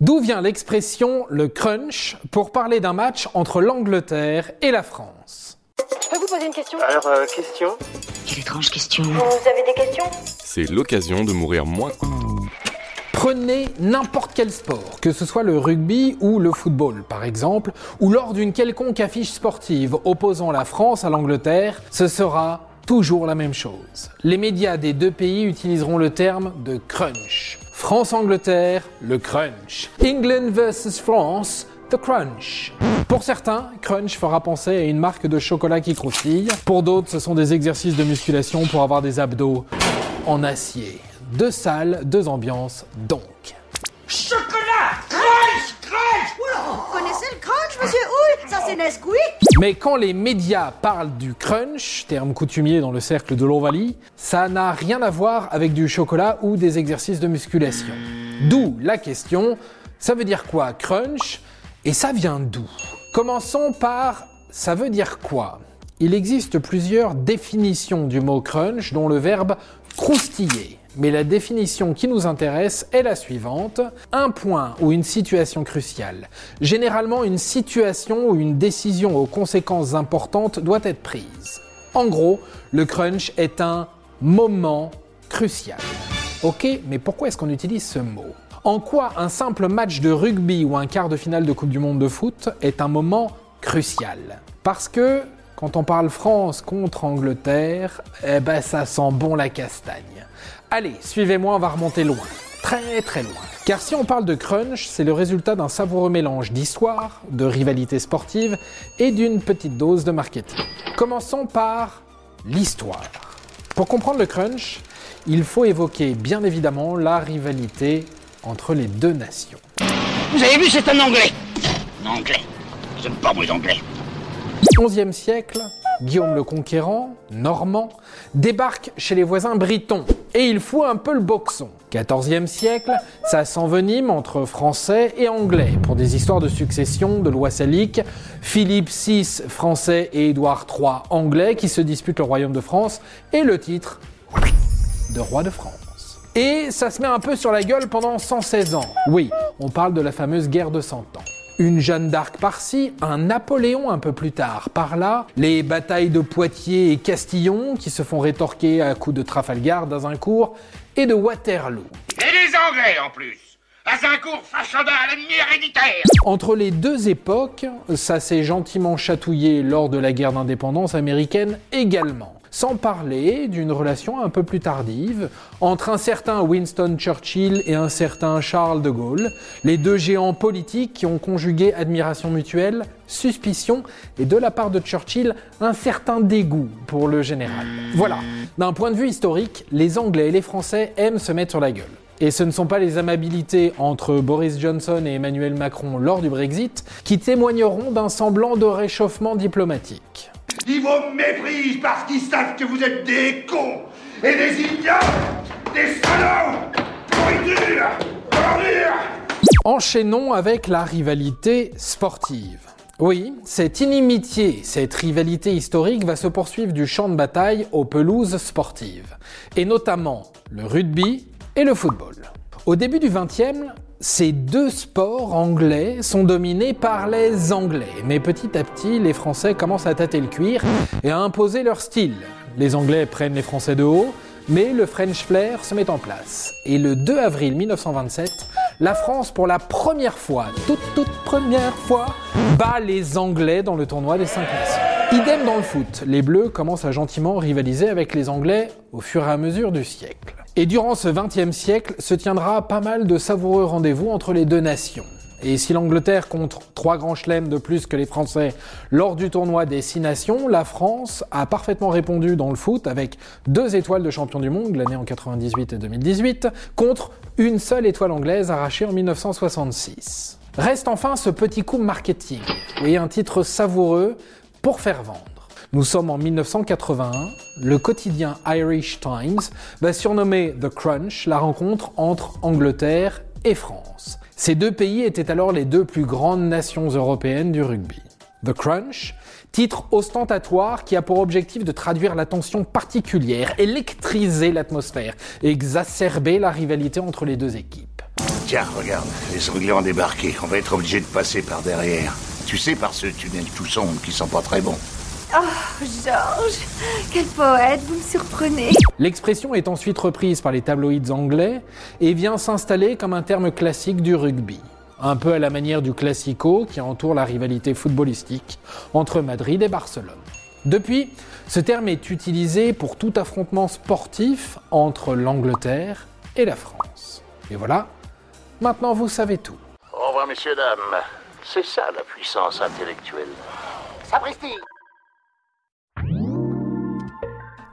D'où vient l'expression le crunch pour parler d'un match entre l'Angleterre et la France? Je peux vous poser une question? Alors, euh, question? Quelle étrange question. Vous avez des questions? C'est l'occasion de mourir moins. Prenez n'importe quel sport, que ce soit le rugby ou le football par exemple, ou lors d'une quelconque affiche sportive opposant la France à l'Angleterre, ce sera toujours la même chose. Les médias des deux pays utiliseront le terme de crunch. France-Angleterre, le crunch. England versus France, the crunch. Pour certains, crunch fera penser à une marque de chocolat qui croustille. Pour d'autres, ce sont des exercices de musculation pour avoir des abdos en acier. Deux salles, deux ambiances, donc. Vous connaissez le crunch, monsieur Houille? Ça, c'est Nesquik Mais quand les médias parlent du crunch, terme coutumier dans le cercle de l'Ovalie, ça n'a rien à voir avec du chocolat ou des exercices de musculation. D'où la question, ça veut dire quoi crunch? Et ça vient d'où? Commençons par ça veut dire quoi? Il existe plusieurs définitions du mot crunch dont le verbe croustiller. Mais la définition qui nous intéresse est la suivante. Un point ou une situation cruciale. Généralement une situation ou une décision aux conséquences importantes doit être prise. En gros, le crunch est un moment crucial. Ok, mais pourquoi est-ce qu'on utilise ce mot? En quoi un simple match de rugby ou un quart de finale de Coupe du Monde de foot est un moment crucial? Parce que quand on parle France contre Angleterre, eh ben ça sent bon la castagne. Allez, suivez-moi, on va remonter loin. Très très loin. Car si on parle de crunch, c'est le résultat d'un savoureux mélange d'histoire, de rivalité sportive et d'une petite dose de marketing. Commençons par l'histoire. Pour comprendre le crunch, il faut évoquer bien évidemment la rivalité entre les deux nations. Vous avez vu, c'est un anglais. Un anglais. J'aime pas moi les anglais. 11e siècle, Guillaume le Conquérant, normand, débarque chez les voisins britons et il fout un peu le boxon. 14e siècle, ça s'envenime entre français et anglais pour des histoires de succession, de loi salique, Philippe VI français et Édouard III anglais qui se disputent le royaume de France et le titre de roi de France. Et ça se met un peu sur la gueule pendant 116 ans. Oui, on parle de la fameuse guerre de 100 ans. Une Jeanne d'Arc par-ci, un Napoléon un peu plus tard. Par là, les batailles de Poitiers et Castillon qui se font rétorquer à coups de Trafalgar d'Azincourt et de Waterloo. Et les Anglais en plus Azincourt, Fachandat, l'ennemi héréditaire Entre les deux époques, ça s'est gentiment chatouillé lors de la guerre d'indépendance américaine également. Sans parler d'une relation un peu plus tardive entre un certain Winston Churchill et un certain Charles de Gaulle, les deux géants politiques qui ont conjugué admiration mutuelle, suspicion et de la part de Churchill un certain dégoût pour le général. Voilà, d'un point de vue historique, les Anglais et les Français aiment se mettre sur la gueule. Et ce ne sont pas les amabilités entre Boris Johnson et Emmanuel Macron lors du Brexit qui témoigneront d'un semblant de réchauffement diplomatique. Ils vous méprisent parce qu'ils savent que vous êtes des cons et des idiots Des salauds Pourriture Ordure Enchaînons avec la rivalité sportive. Oui, cette inimitié, cette rivalité historique va se poursuivre du champ de bataille aux pelouses sportives, et notamment le rugby et le football. Au début du XXe, ces deux sports anglais sont dominés par les Anglais, mais petit à petit, les Français commencent à tâter le cuir et à imposer leur style. Les Anglais prennent les Français de haut, mais le French flair se met en place. Et le 2 avril 1927, la France, pour la première fois, toute toute première fois, bat les Anglais dans le tournoi des 5 nations. Idem dans le foot, les Bleus commencent à gentiment rivaliser avec les Anglais au fur et à mesure du siècle. Et durant ce 20e siècle se tiendra pas mal de savoureux rendez-vous entre les deux nations. Et si l'Angleterre compte trois grands chelems de plus que les Français lors du tournoi des six nations, la France a parfaitement répondu dans le foot avec deux étoiles de champion du monde l'année en 98 et 2018 contre une seule étoile anglaise arrachée en 1966. Reste enfin ce petit coup marketing et un titre savoureux pour faire vendre. Nous sommes en 1981. Le quotidien Irish Times va surnommer The Crunch la rencontre entre Angleterre et France. Ces deux pays étaient alors les deux plus grandes nations européennes du rugby. The Crunch, titre ostentatoire qui a pour objectif de traduire la tension particulière, électriser l'atmosphère exacerber la rivalité entre les deux équipes. Tiens, regarde, les Anglais ont débarqué. On va être obligé de passer par derrière. Tu sais, par ce tunnel tout sombre qui sent pas très bon. Oh, Georges, quel poète, vous me surprenez. L'expression est ensuite reprise par les tabloïds anglais et vient s'installer comme un terme classique du rugby, un peu à la manière du classico qui entoure la rivalité footballistique entre Madrid et Barcelone. Depuis, ce terme est utilisé pour tout affrontement sportif entre l'Angleterre et la France. Et voilà, maintenant vous savez tout. Au revoir, messieurs, dames. C'est ça la puissance intellectuelle. Sapristi